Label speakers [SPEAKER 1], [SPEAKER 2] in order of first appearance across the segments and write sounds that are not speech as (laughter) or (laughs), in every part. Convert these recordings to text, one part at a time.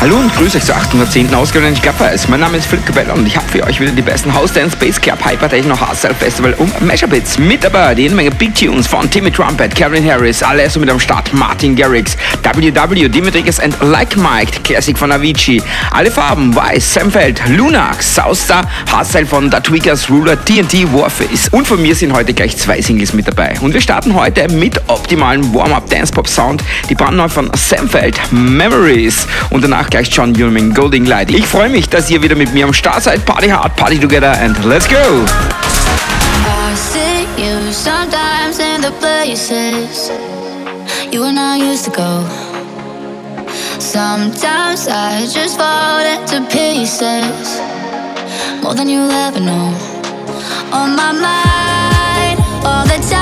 [SPEAKER 1] Hallo und grüße euch zur 810. Ausgabe des Clubfires. Mein Name ist Philipp Cabella und ich habe für euch wieder die besten House Dance, Bass Club, Hyper Techno, Hardstyle Festival und Measurebits mit dabei. Jede Menge Big Tunes von Timmy Trumpet, Kevin Harris, alle so mit am Start, Martin Garrix, WW, Dimitrikas and Like Mike, Classic von Avicii, alle Farben, Weiß, Samfeld, Lunax, Southstar, Hardstyle von The Tweakers, Ruler, TNT, Warface und von mir sind heute gleich zwei Singles mit dabei. Und wir starten heute mit optimalen Warm-Up Dance Pop Sound, die brandneu von Samfeld, Memories und danach gleich John Newman, Golding Light. Ich freue mich, dass ihr wieder mit mir am Start seid. Party hard, party together and let's go!
[SPEAKER 2] Go. Sometimes I just fall into pieces more than you'll ever know. On my mind all the time.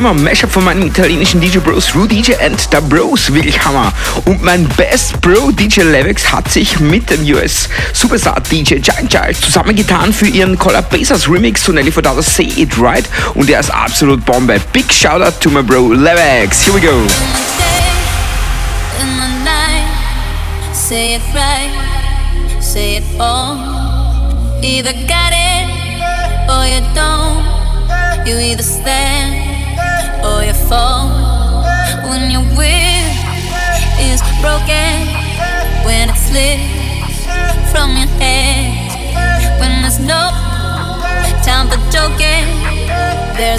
[SPEAKER 1] Bremer Mashup von meinem italienischen DJ Bros Ru DJ and da Bros wirklich Hammer. Und mein Best Bro DJ Levex hat sich mit dem US Superstar DJ Giant Child zusammengetan für ihren Collar Basas Remix zu Nelly Furtado Say It Right und der ist absolut Bombe. Big Shoutout to my Bro Levex. Here we go.
[SPEAKER 2] You either stay.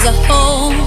[SPEAKER 2] as a
[SPEAKER 3] whole.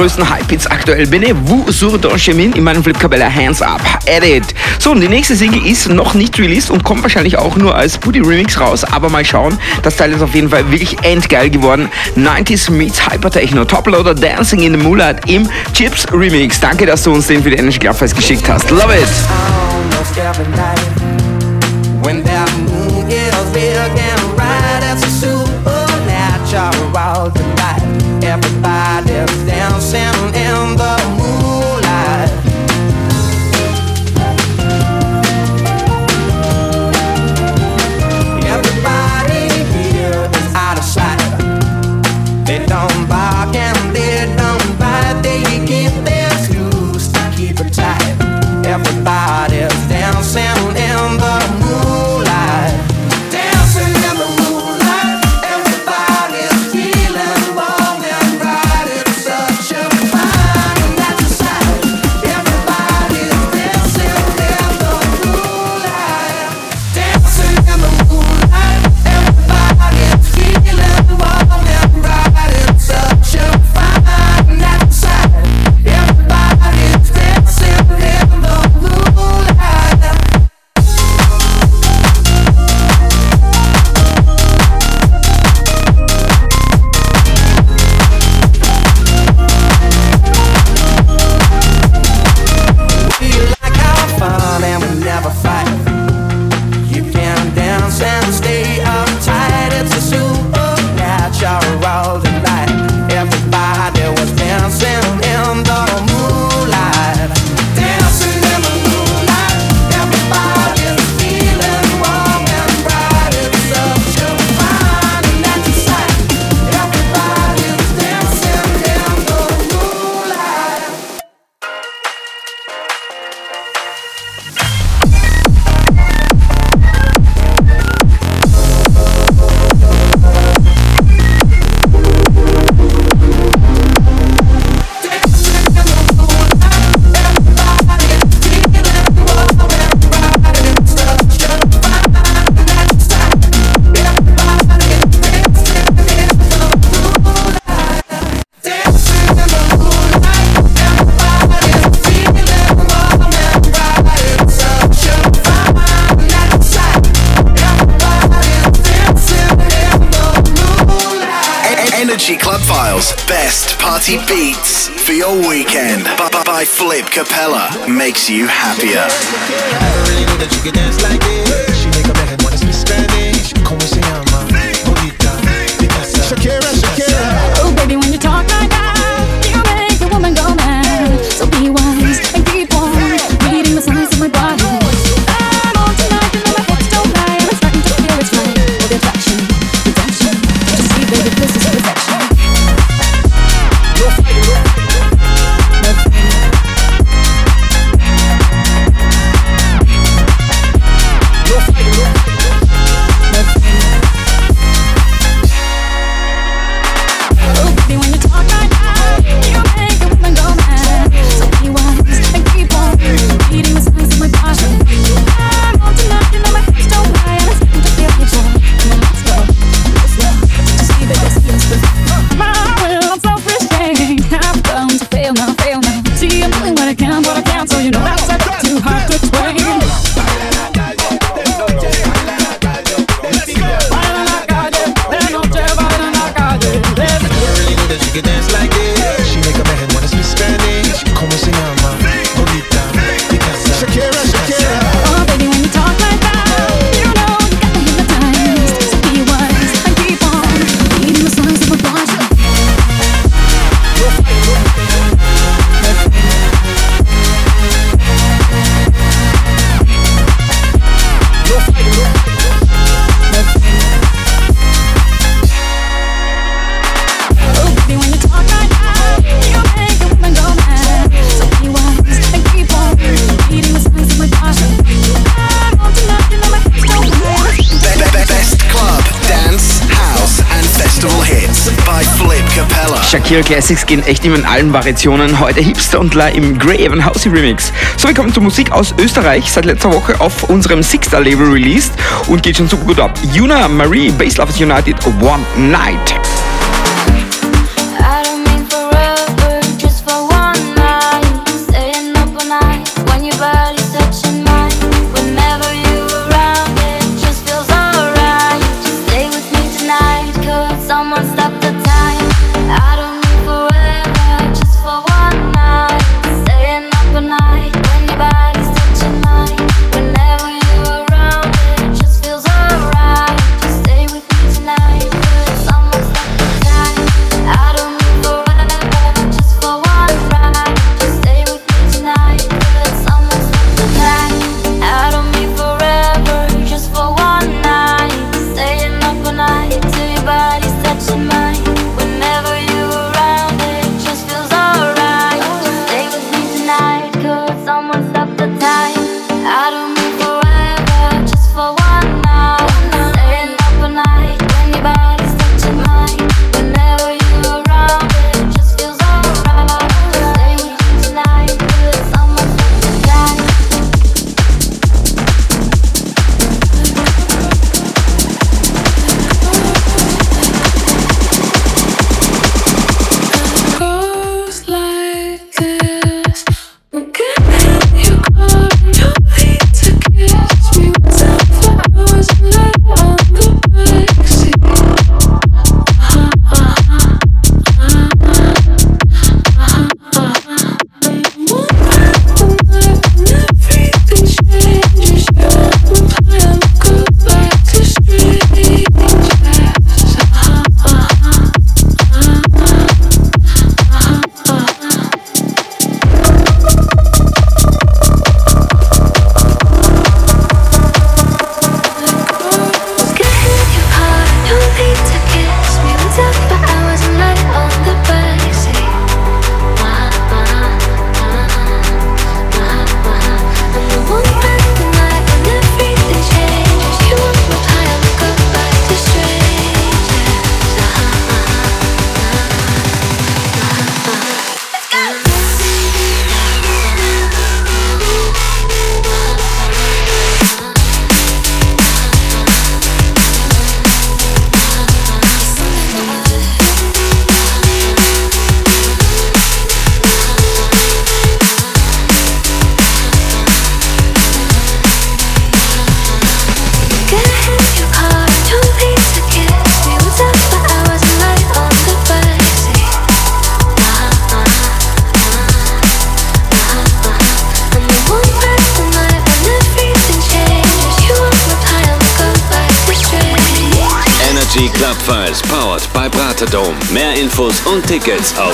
[SPEAKER 3] größten Hype-Hits aktuell bin, Wu Sur Do Chemin in meinem Flipkabella Hands Up Edit. So, und die nächste Single ist noch nicht released und kommt wahrscheinlich auch nur als Booty Remix raus, aber mal schauen. Das Teil ist auf jeden Fall wirklich endgeil geworden. 90s meets Hypertechno, Toploader Dancing in the Moonlight im Chips Remix. Danke, dass du uns den für die Energy Club geschickt hast. Love it!
[SPEAKER 4] Flip Capella makes you happier.
[SPEAKER 5] I
[SPEAKER 6] really that you dance like this. She make Spanish.
[SPEAKER 3] Akira Classics gehen echt immer in allen Variationen. Heute Hipster und La im Grey Evan Housey Remix. So, wir kommen zur Musik aus Österreich, seit letzter Woche auf unserem Six-Star-Label released und geht schon super gut ab. Juna Marie, Bass Lovers United, One Night.
[SPEAKER 7] tickets
[SPEAKER 8] are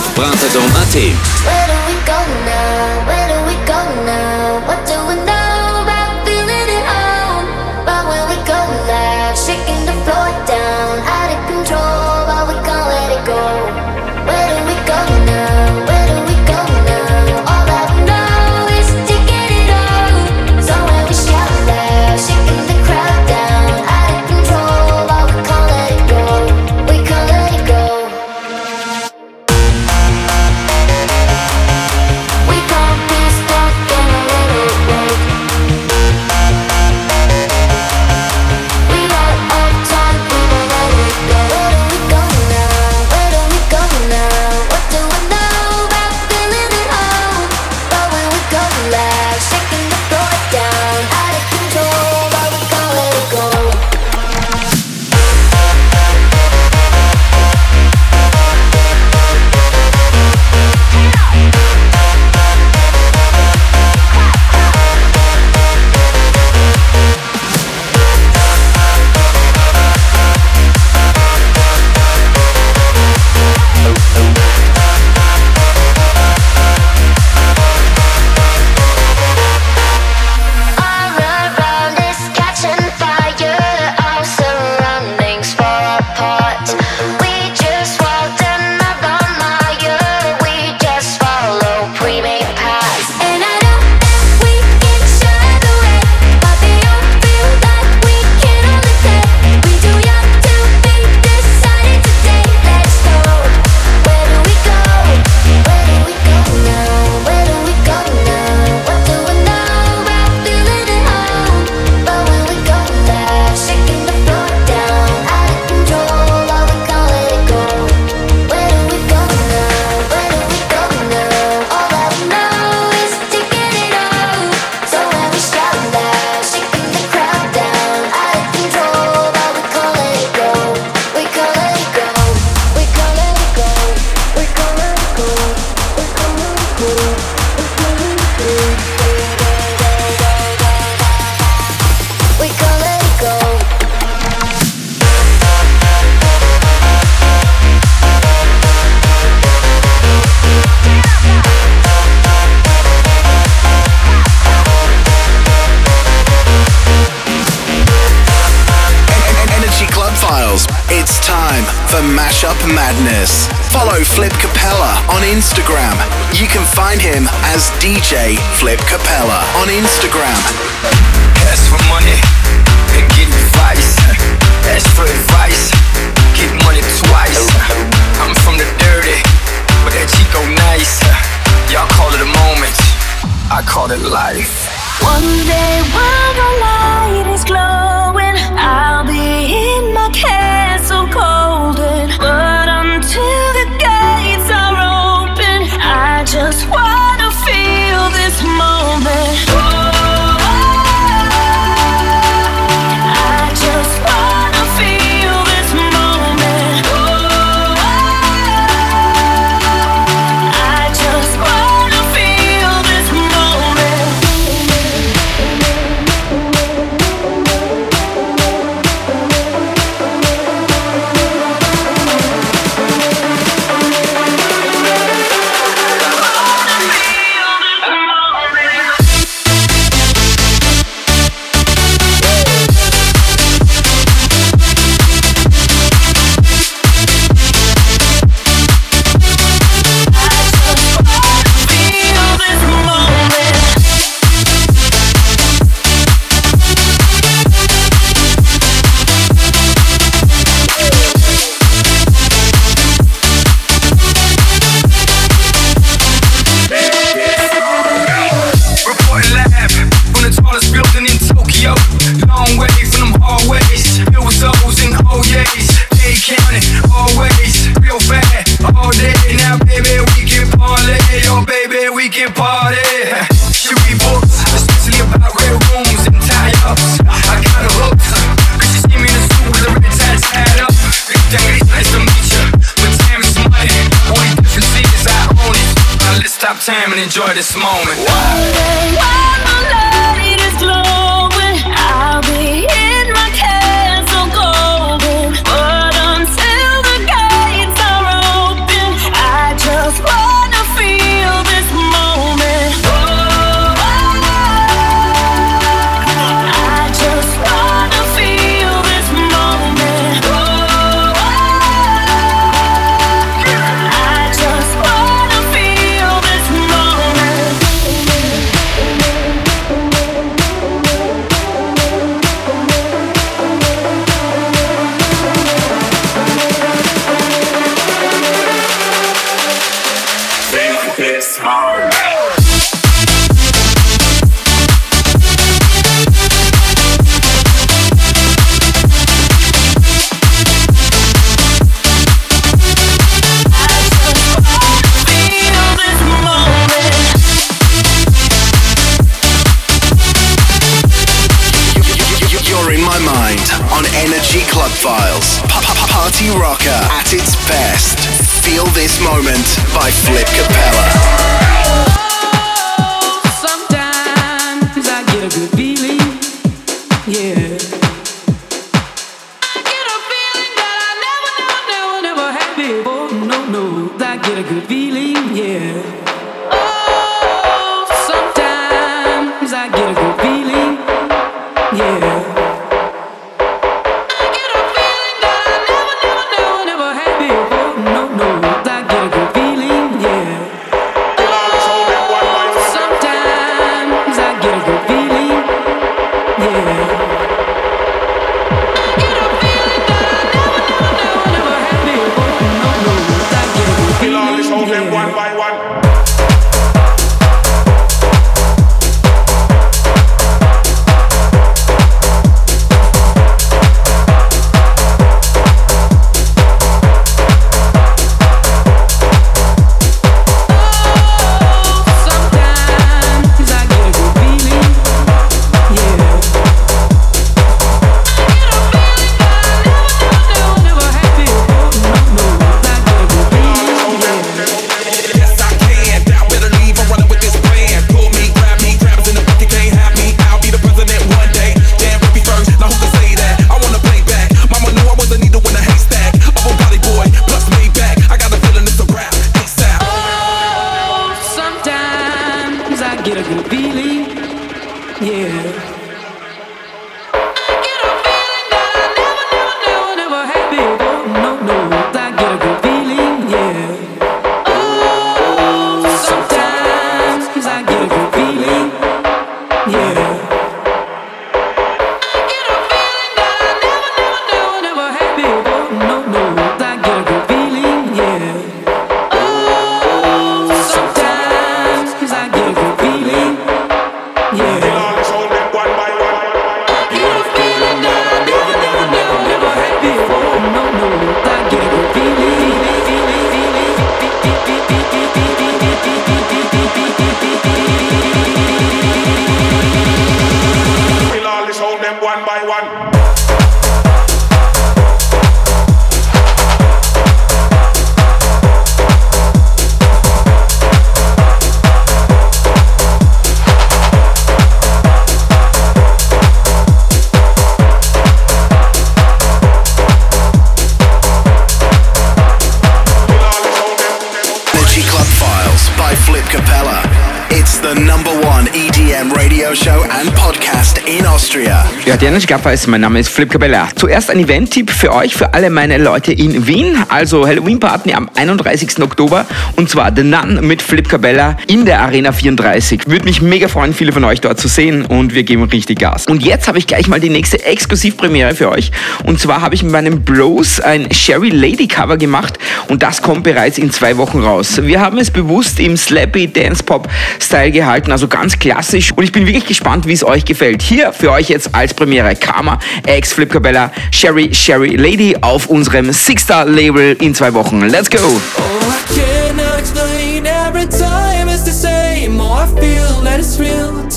[SPEAKER 1] Janis Gappeis, mein Name ist Flip Cabella. Zuerst ein Event-Tipp für euch, für alle meine Leute in Wien. Also Halloween-Party am 31. Oktober und zwar The Nun mit Flip Cabella in der Arena 34. Würde mich mega freuen, viele von euch dort zu sehen und wir geben richtig Gas. Und jetzt habe ich gleich mal die nächste Exklusivpremiere für euch. Und zwar habe ich mit meinem Bros ein Sherry Lady Cover gemacht und das kommt bereits in zwei Wochen raus. Wir haben es bewusst im Slappy Dance Pop Style gehalten, also ganz klassisch und ich bin wirklich gespannt, wie es euch gefällt. Hier für euch jetzt als Premiere Karma, ex Flip Cabella, Sherry Sherry Lady auf unserem Sixter Label in zwei Wochen. Let's go!
[SPEAKER 9] Oh,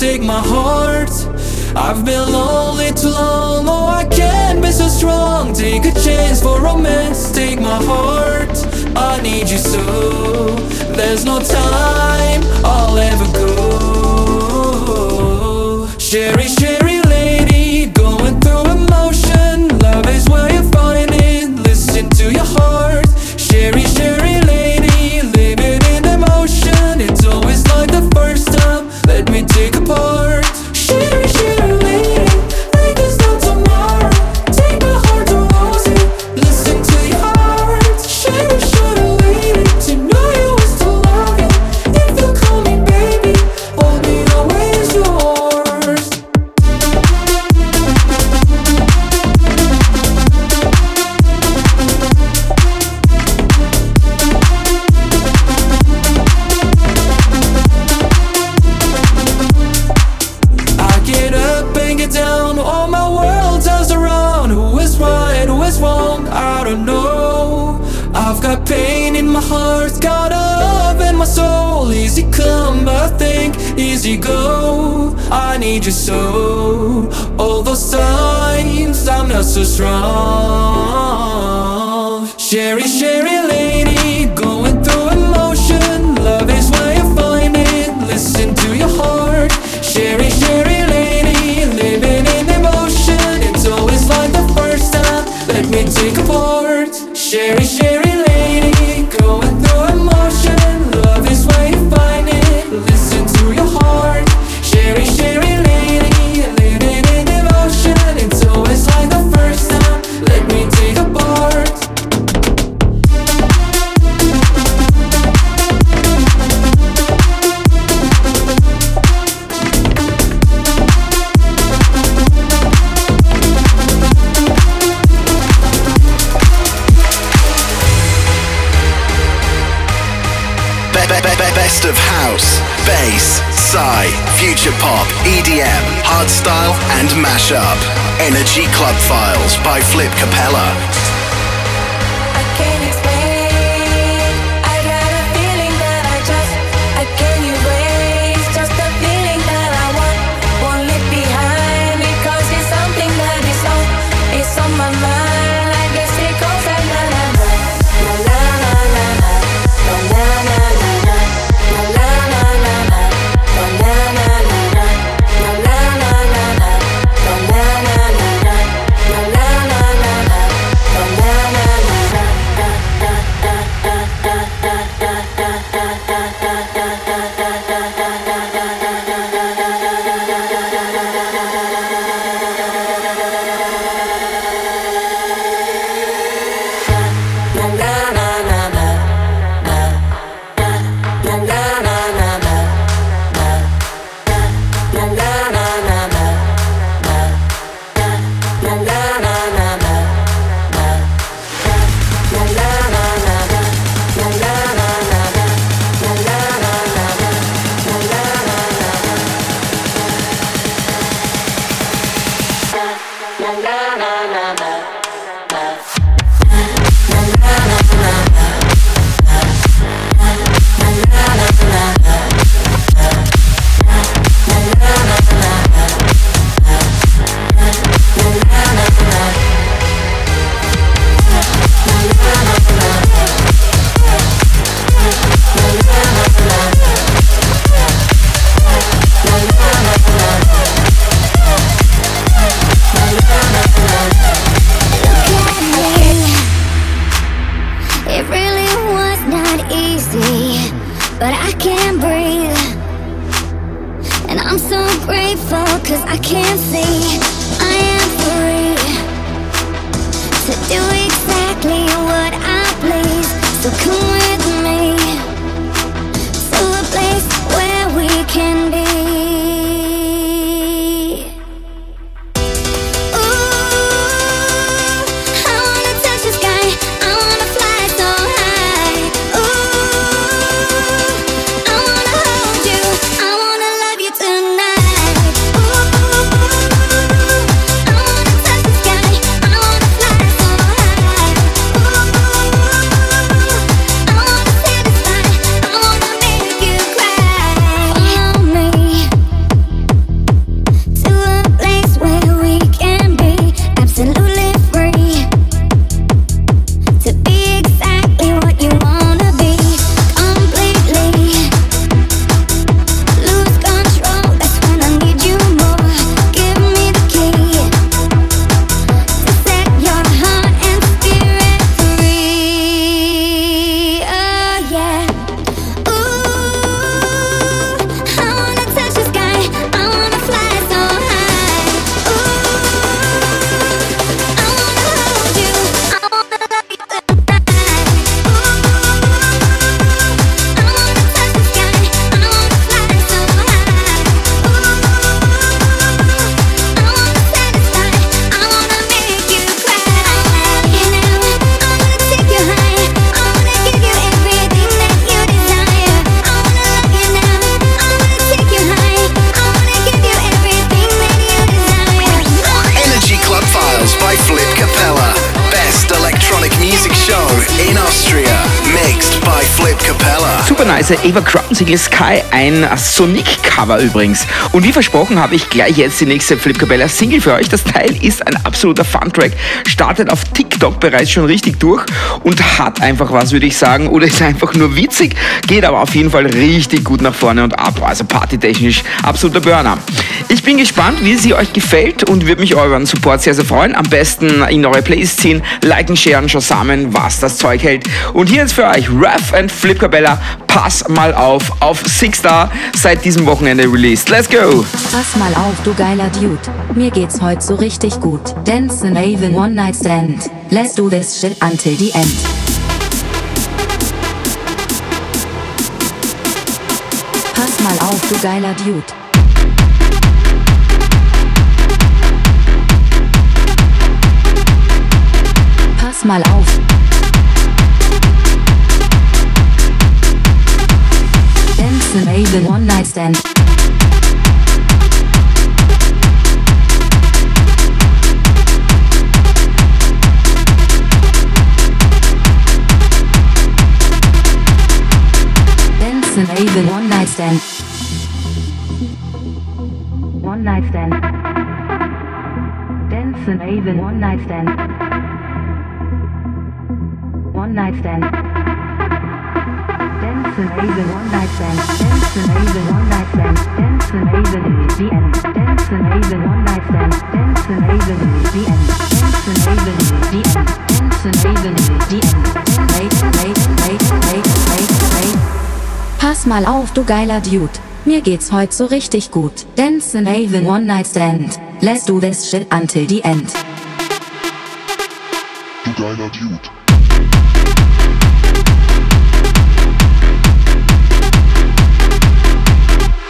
[SPEAKER 9] Take my heart, I've been lonely too long, oh I can't strong, take a chance for romance. Take my heart, I need you so. There's no time, I'll ever go. Cherish. need you so. All those times I'm not so strong. Sherry, Sherry.
[SPEAKER 1] Nice Eva Crown Single Sky, ein Sonic-Cover übrigens. Und wie versprochen habe ich gleich jetzt die nächste Flip Capella Single für euch. Das Teil ist ein absoluter Fun-Track, startet auf TikTok bereits schon richtig durch und hat einfach was, würde ich sagen, oder ist einfach nur witzig, geht aber auf jeden Fall richtig gut nach vorne und ab. Also partytechnisch absoluter Burner. Ich bin gespannt, wie sie euch gefällt und würde mich euren Support sehr, sehr freuen. Am besten in eure Playlist ziehen, liken, sharen, zusammen, was das Zeug hält. Und hier jetzt für euch Raf and Flip Cabella. Pass mal auf auf Six Star seit diesem Wochenende released. Let's go!
[SPEAKER 10] Pass mal auf, du geiler Dude. Mir geht's heute so richtig gut. Dance and Raven One Night Stand. Let's do this shit until the end. Pass mal auf, du geiler Dude. Pass mal auf. person one night stand. Benson one night stand. One night stand. Benson made one night stand. One night stand. Pass mal auf, du geiler Dude. Mir geht's heute so richtig gut. Dance and Avon One Night Stand. Let's do this shit until the end.
[SPEAKER 11] Du geiler Dude.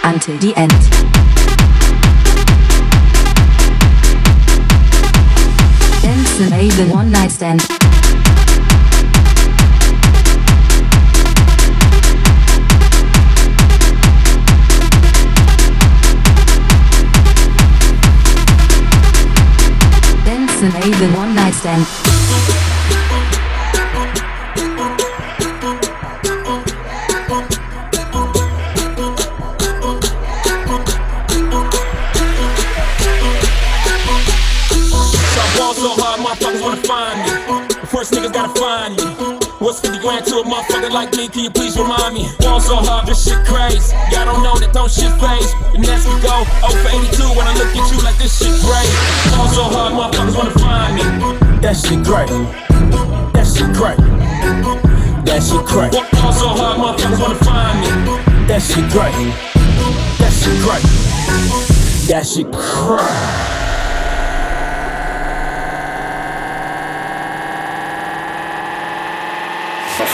[SPEAKER 10] Until the end. Dance and Avon One Night Stand. Dance and Avon One Night Stand.
[SPEAKER 12] First niggas gotta find me. What's 50 grand to a motherfucker like me? Can you please remind me? Ball so hard, this shit crazy. Y'all don't know that don't shit phase. And as we go, 0 for 82 when I look at you like this shit great. Ball so hard, motherfuckers wanna find me. That shit great. That shit great. That shit great. Ball so hard, motherfuckers wanna find me. That shit great. That shit great. That shit great.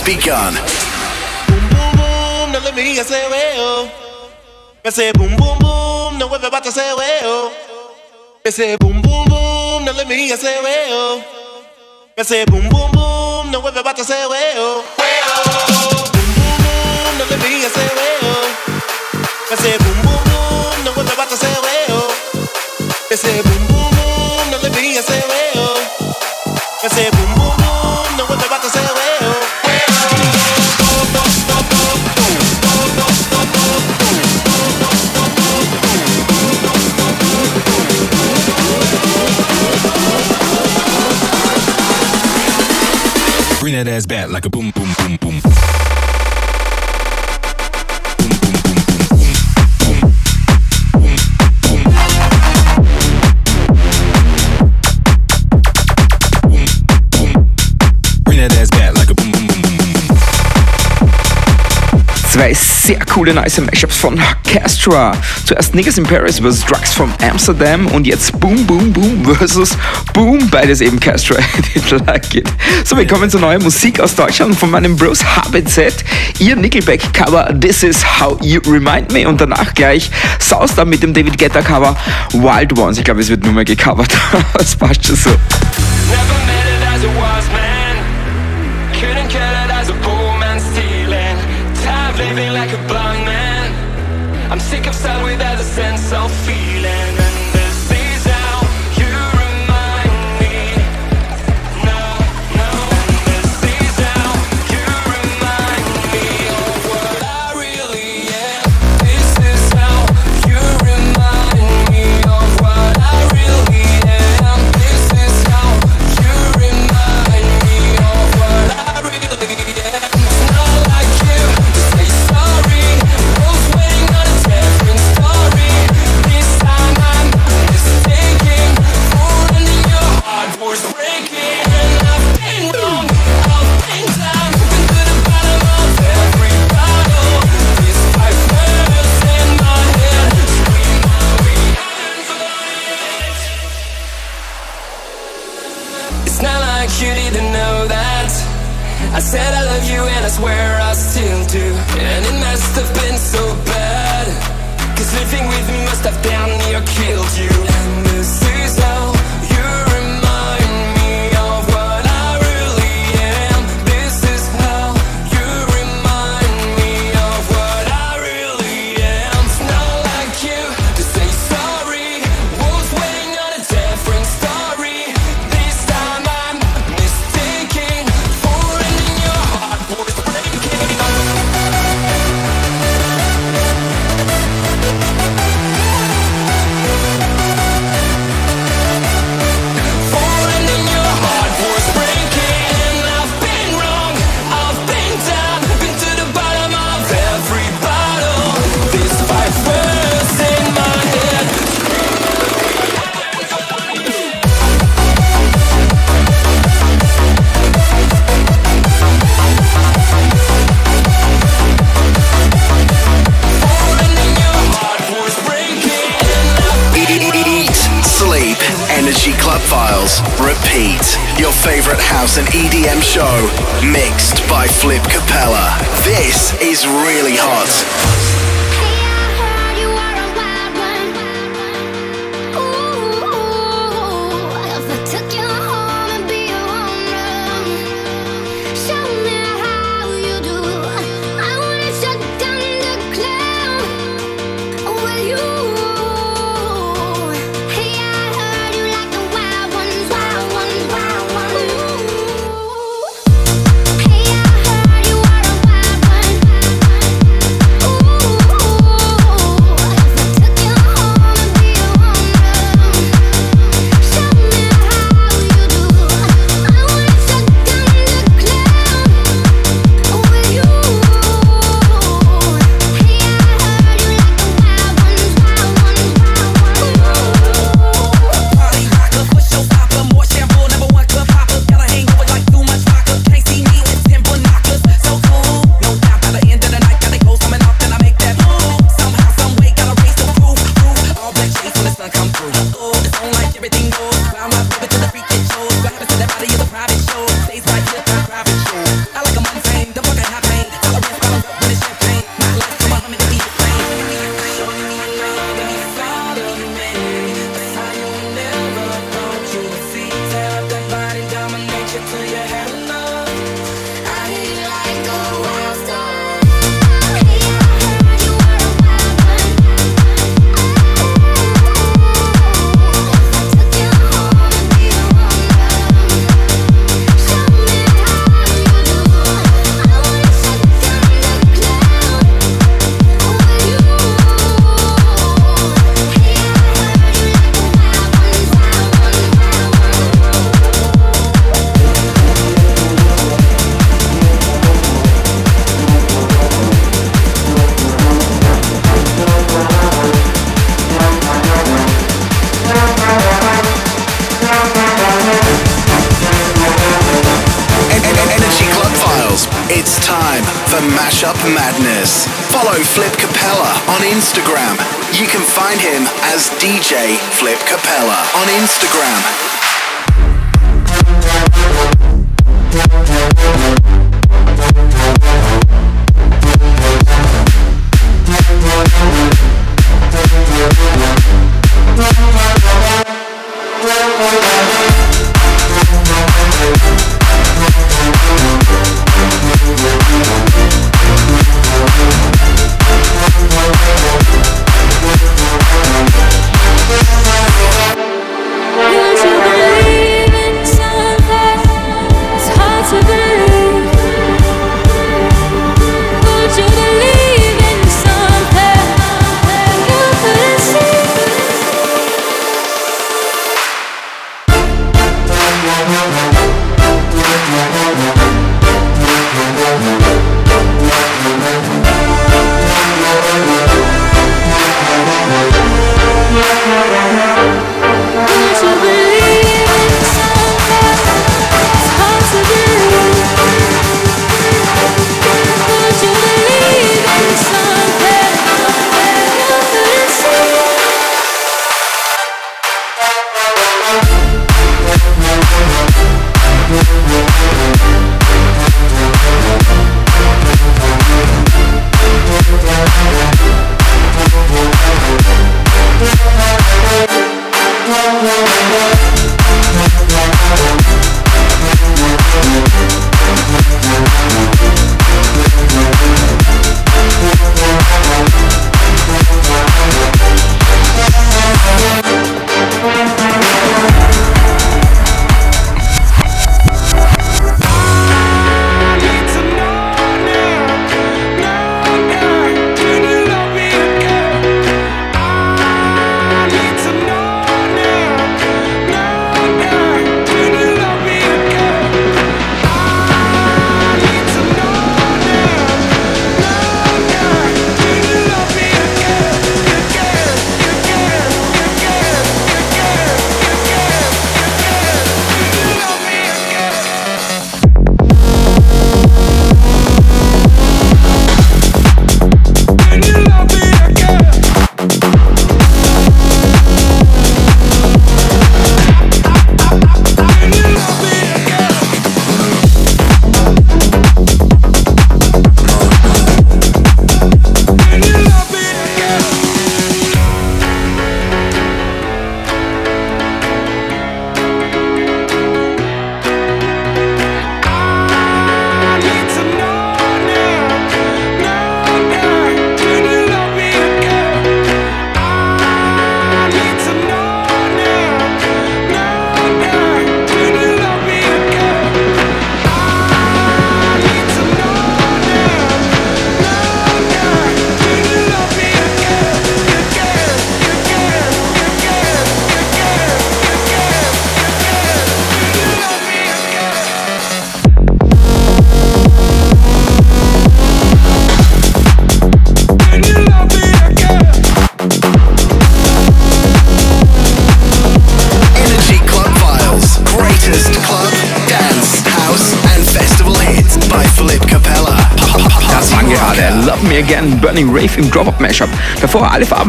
[SPEAKER 13] Speak
[SPEAKER 3] boom Boom, boom, me hear le mires ese I say boom, boom, boom, no vuelve bata ese I say boom, boom, boom, Now let me hear le mires ese I say boom, boom, boom, no vuelve say
[SPEAKER 12] ese
[SPEAKER 1] veo. Sehr coole, nice Mashups von Castra. Zuerst Niggas in Paris vs. Drugs from Amsterdam und jetzt Boom Boom Boom vs. Boom. Beides eben Castra. Didn't like it. So, wir kommen zu neuer Musik aus Deutschland von meinem Bros HBZ. Ihr Nickelback-Cover This Is How You Remind Me und danach gleich Southstar mit dem David Guetta Cover Wild Ones. Ich glaube, es wird nur mehr gecovert. (laughs) Das passt schon so.
[SPEAKER 14] Never sick of sad without a sense of feeling.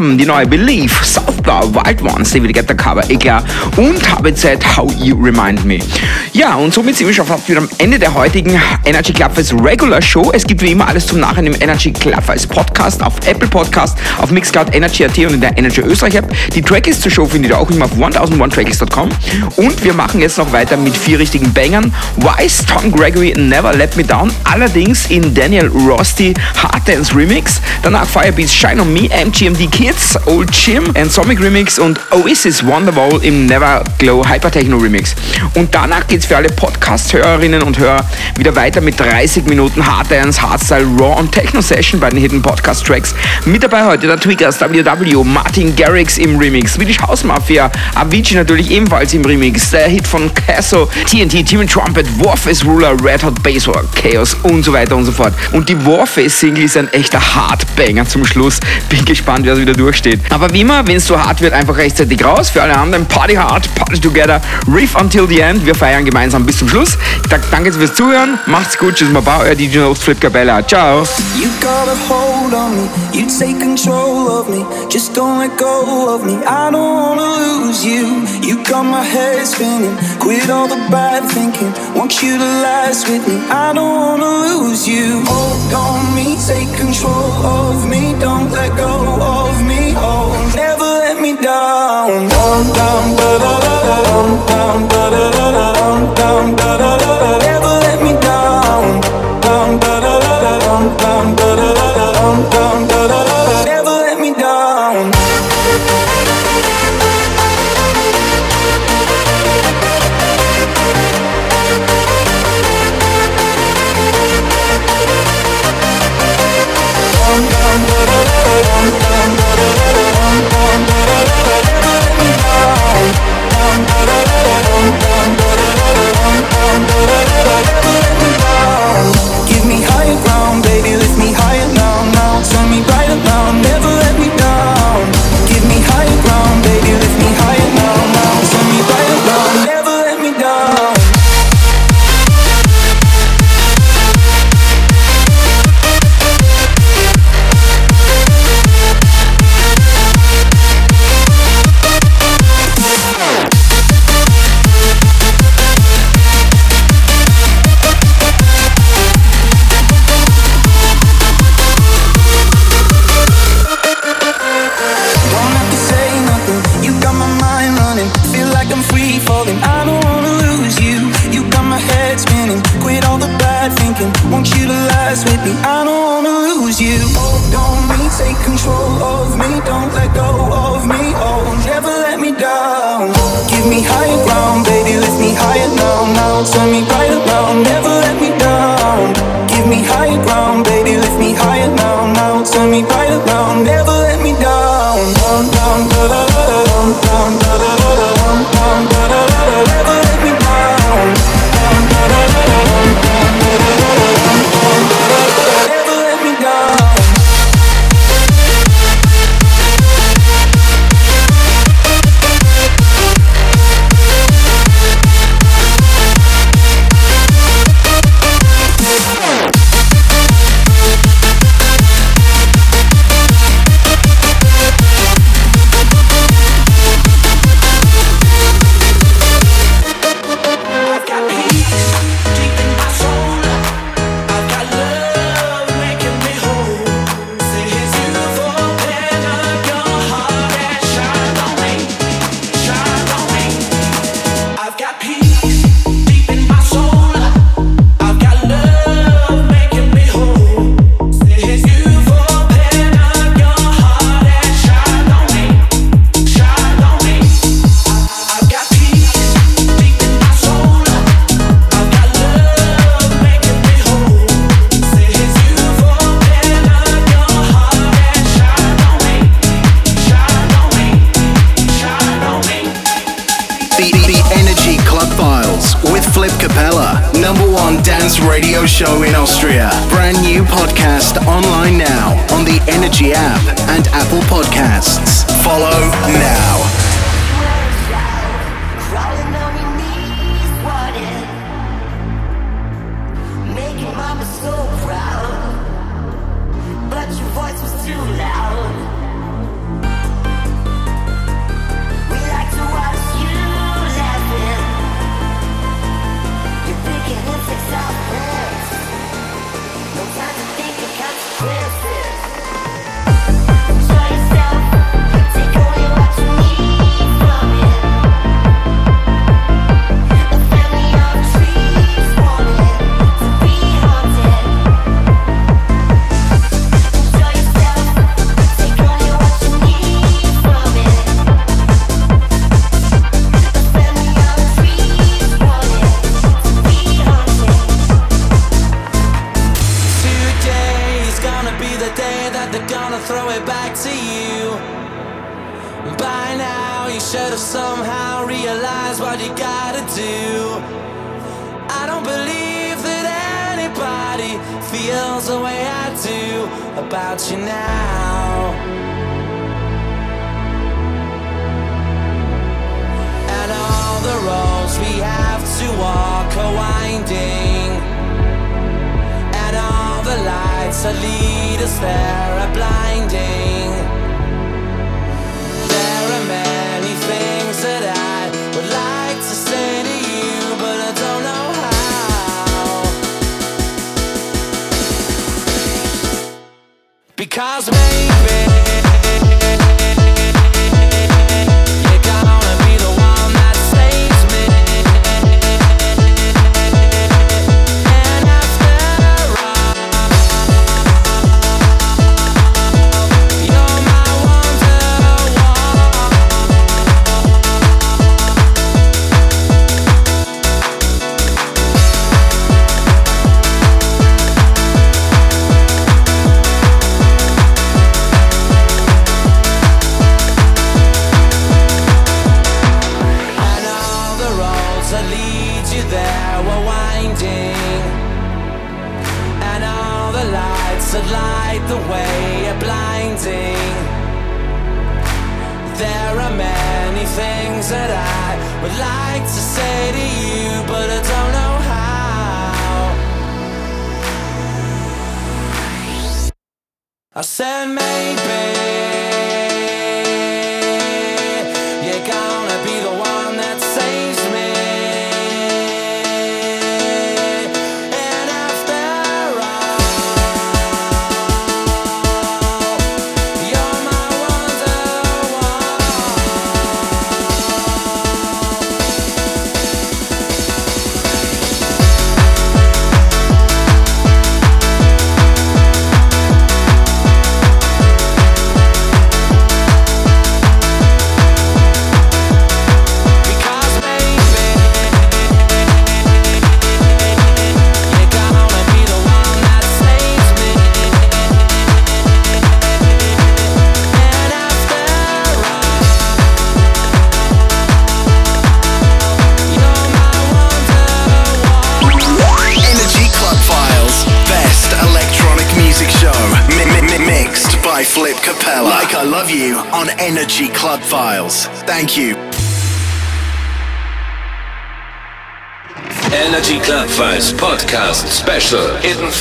[SPEAKER 1] haben die neue Belief Southpaw white Ones, die wiedergekehrt cover ich ja, und habe Zeit How You Remind Me. Ja, und somit sind wir schon fast wieder am Ende der heutigen Energy Club Fest Regular Show. Es gibt wie immer alles zum Nachhinein im Energy Club Fest Podcast auf Apple Podcast, auf Mixcloud, Energy.at und in der Energy Österreich App. Die Trackies zur Show findet ihr auch immer auf 1001trackies.com. Und wir machen jetzt noch weiter mit vier richtigen Bangern. Wise, Tom Gregory, Never Let Me Down. Allerdings in Daniel Rosty Hard Dance Remix. Danach Firebeats Shine on Me, MGMD Kids, Old Jim, Ansomic Remix und Oasis Wonderwall im Never Glow Hypertechno Remix. Und danach geht's für alle Podcast-Hörerinnen und Hörer wieder weiter mit 30 Minuten Hard Dance, Hardstyle, Raw und Techno Session bei den Hidden Podcast Tracks. Mit dabei heute der Tweakers, WW, Martin Garrix im Remix, Swedish House Mafia, Avicii natürlich ebenfalls im Remix, der Hit von Casso, TNT, Team Trumpet, Warface Ruler, Red Hot Basswar, Chaos und so weiter und so fort. Und die Warface Single ist ein echter Hardbanger zum Schluss. Bin gespannt, wer es wieder durchsteht. Aber wie immer, wenn es so hart wird, einfach rechtzeitig raus. Für alle anderen, Party hard, Party together, Riff until the end. Wir feiern gemeinsam bis zum Schluss. Ich danke fürs Zuhören. Macht's gut. Tschüss, Baba, euer DJ Host Flip Cabella. Ciao.
[SPEAKER 15] You got a hold on me, you take control of me. Just don't let go of me. I don't wanna lose you. You got my head spinning. Quit all the bad thinking. Want you to last with me. I don't wanna lose you. Hold on me, take control of me. Don't let go of me. Oh, down, down, down, da da, down, down, da da da, down, down, da da da, da.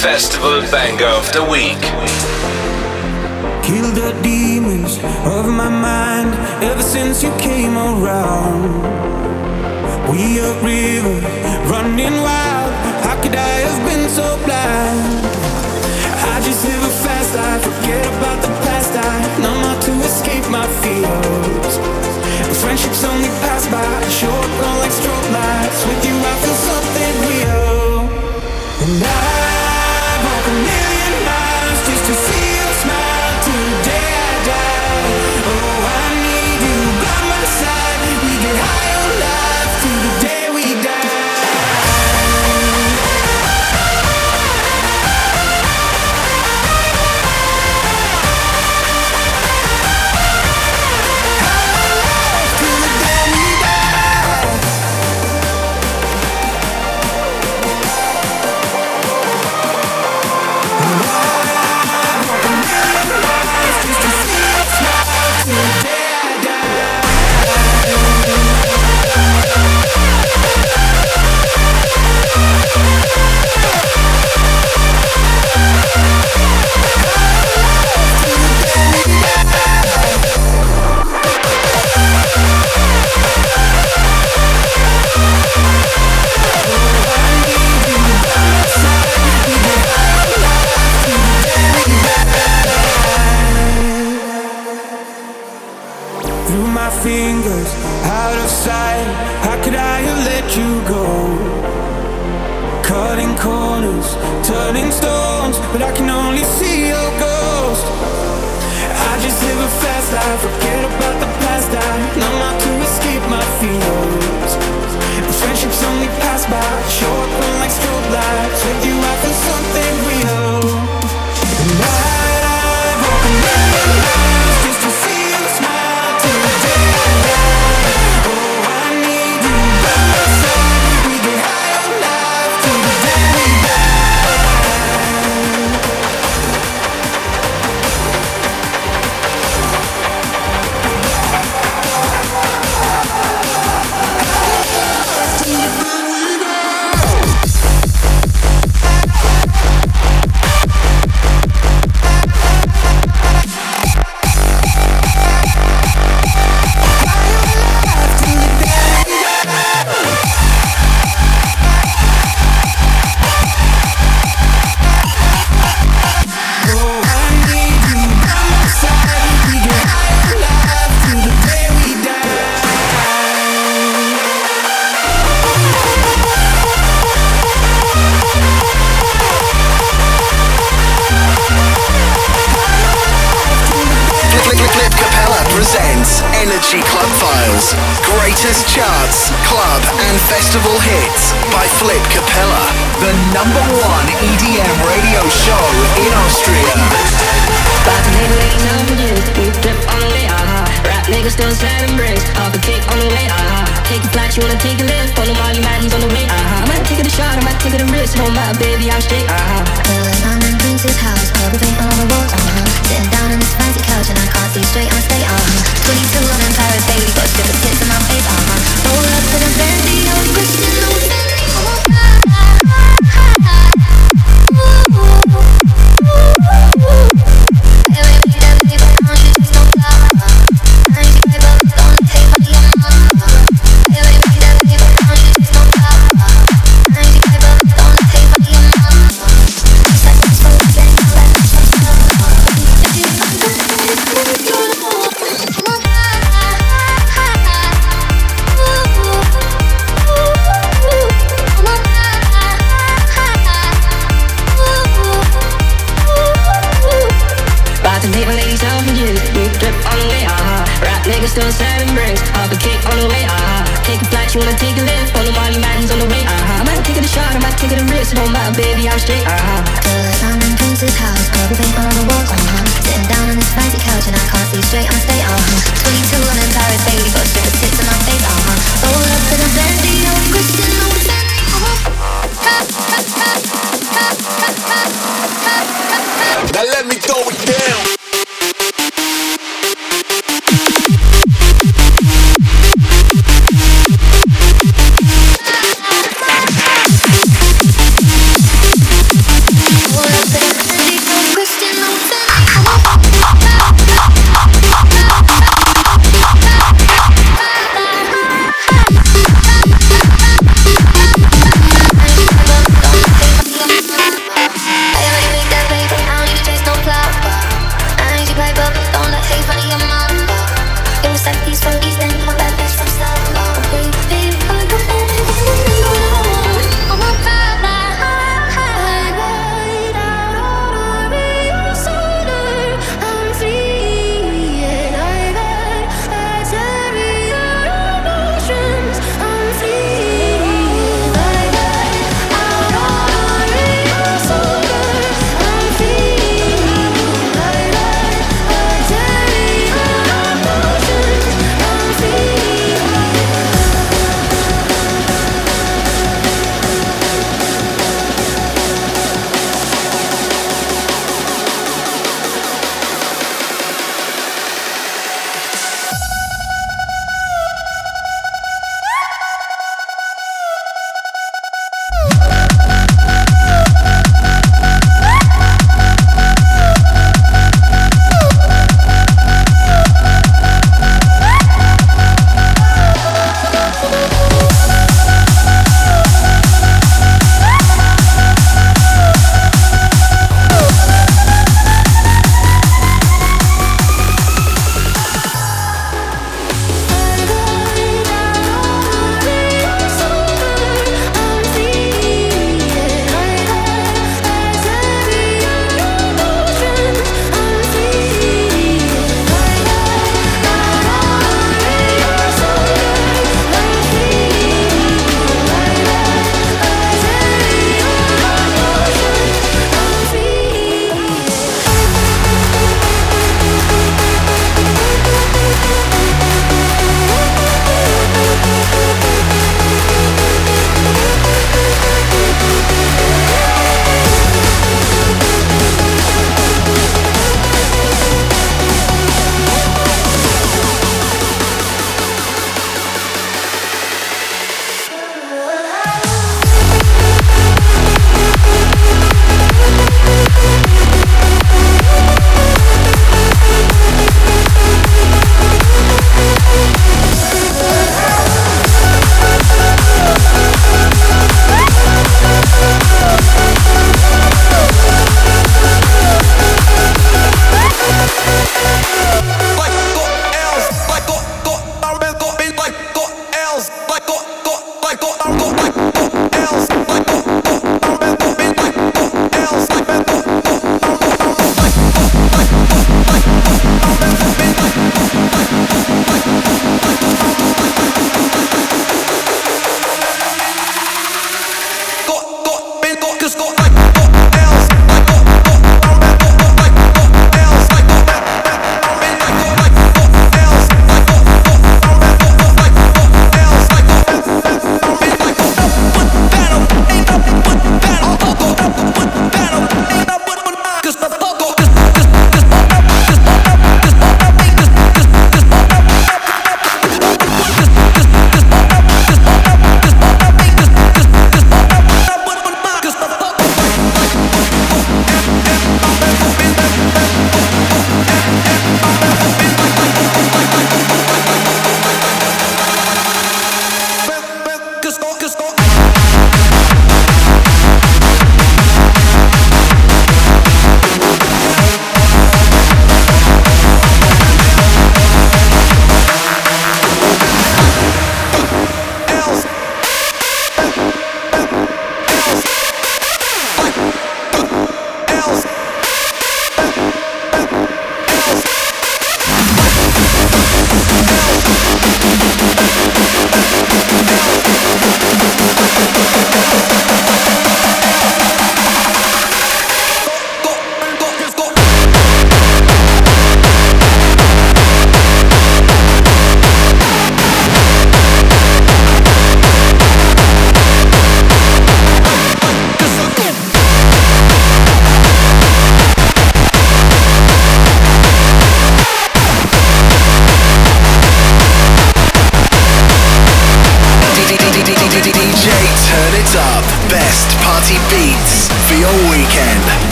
[SPEAKER 9] Festival Banger of the Week.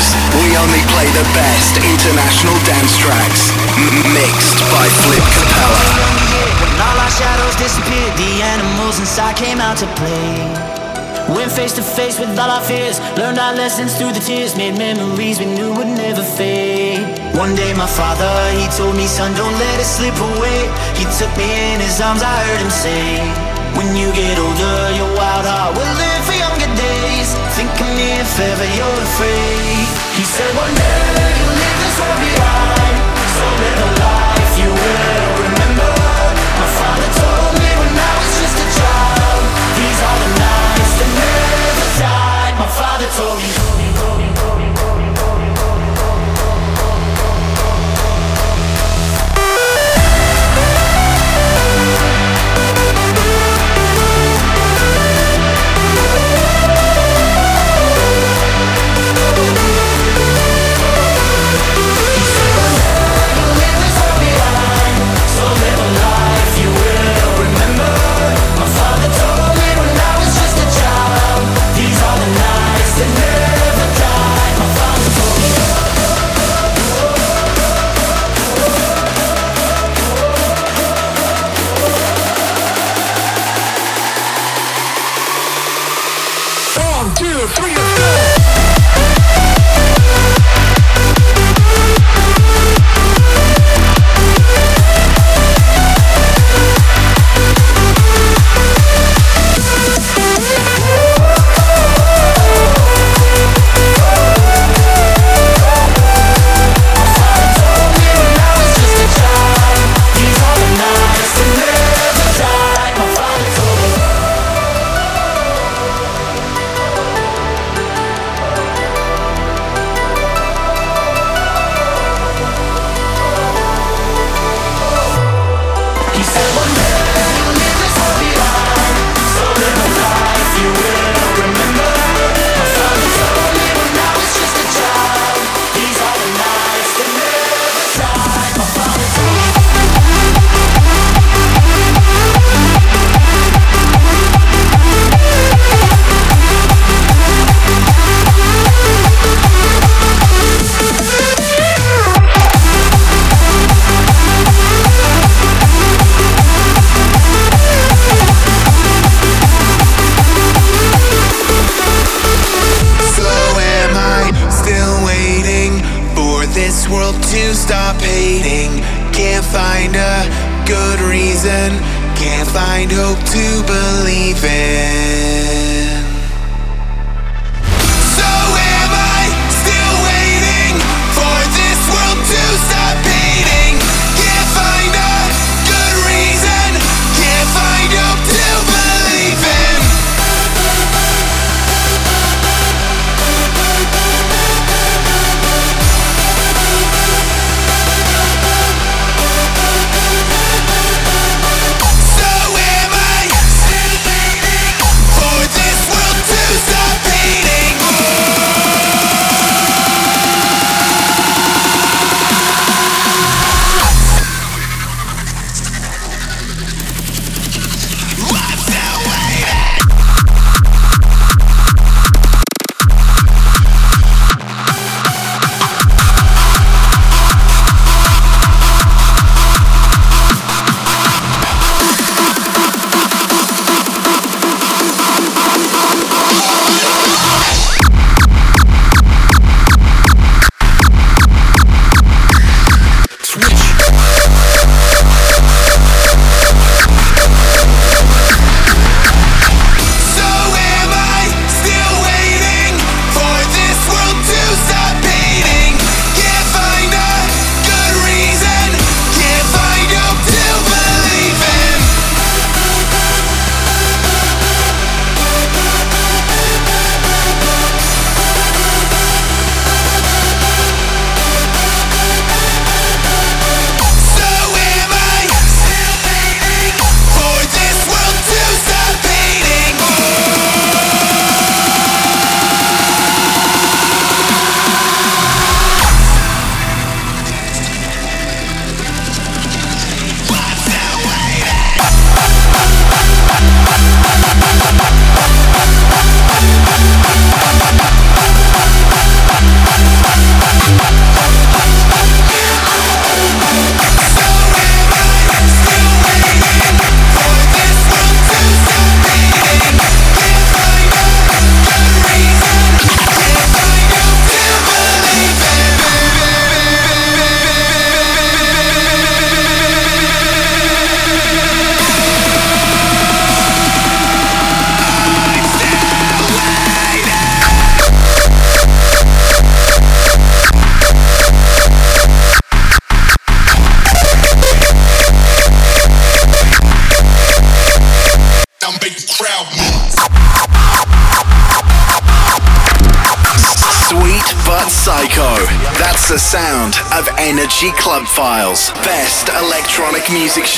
[SPEAKER 16] We only
[SPEAKER 17] play the best international dance tracks. Mixed by Flip Capella.
[SPEAKER 18] When all our shadows disappeared, the animals inside came out to play. Went face to face with all our fears, learned our lessons through the tears, made memories we knew would never fade. One day, my father, he told me, son, don't let it slip away. He took me in his arms, I heard him say, When you get older, your wild heart will live for younger Think of me if ever you're afraid. He said, One day you'll leave this world behind, so live life you will remember. My father told me when I was just a child, these are the nights that never die. My father told me.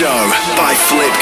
[SPEAKER 17] Show by Flip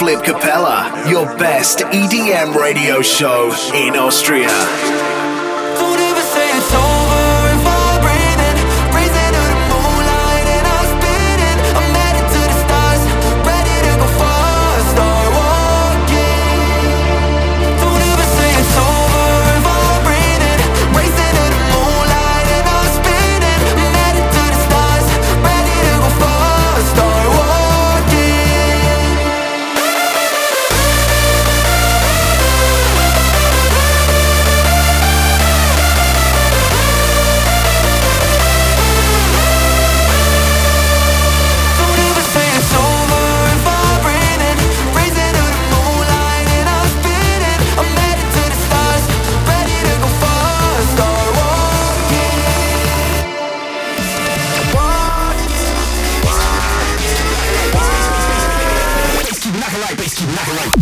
[SPEAKER 19] Flip Capella, your best EDM radio show in Austria.
[SPEAKER 4] Not Right.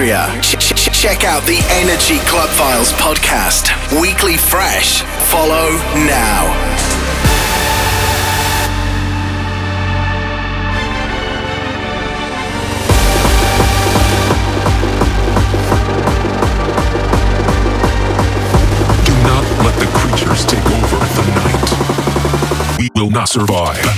[SPEAKER 4] Austria. Ch- ch- check out the Energy Club Files podcast, weekly fresh. Follow now.
[SPEAKER 20] will not survive.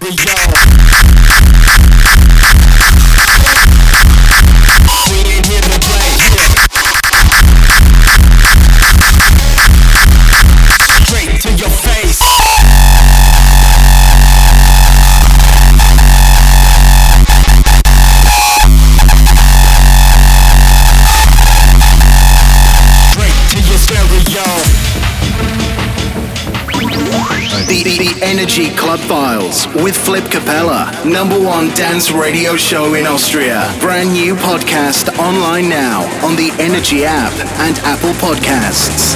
[SPEAKER 4] every Energy Club Files with Flip Capella, number one dance radio show in Austria. Brand new podcast online now on the Energy app and Apple Podcasts.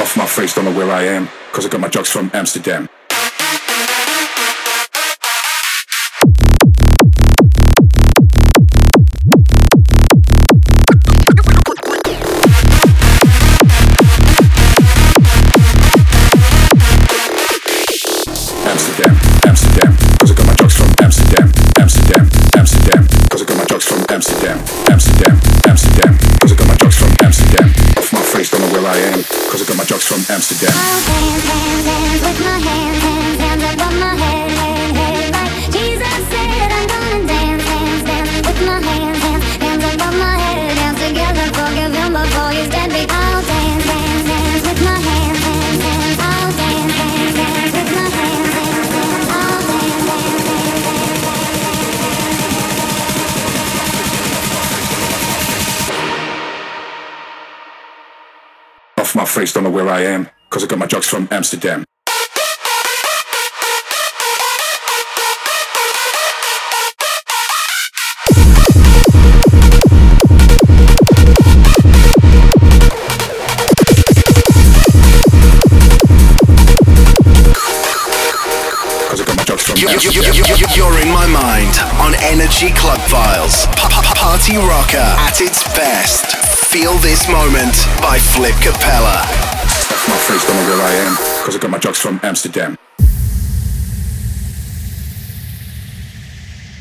[SPEAKER 21] Off my face, don't know where I am, cause I got my drugs from Amsterdam. Deluxe from Amsterdam. don't know where I am, cause I got my drugs from Amsterdam.
[SPEAKER 4] You're in my mind on Energy Club Files. Party Rocker at its best. Feel this moment by Flip Capella.
[SPEAKER 21] Off my face, don't know where I am, cause I got my drugs from Amsterdam.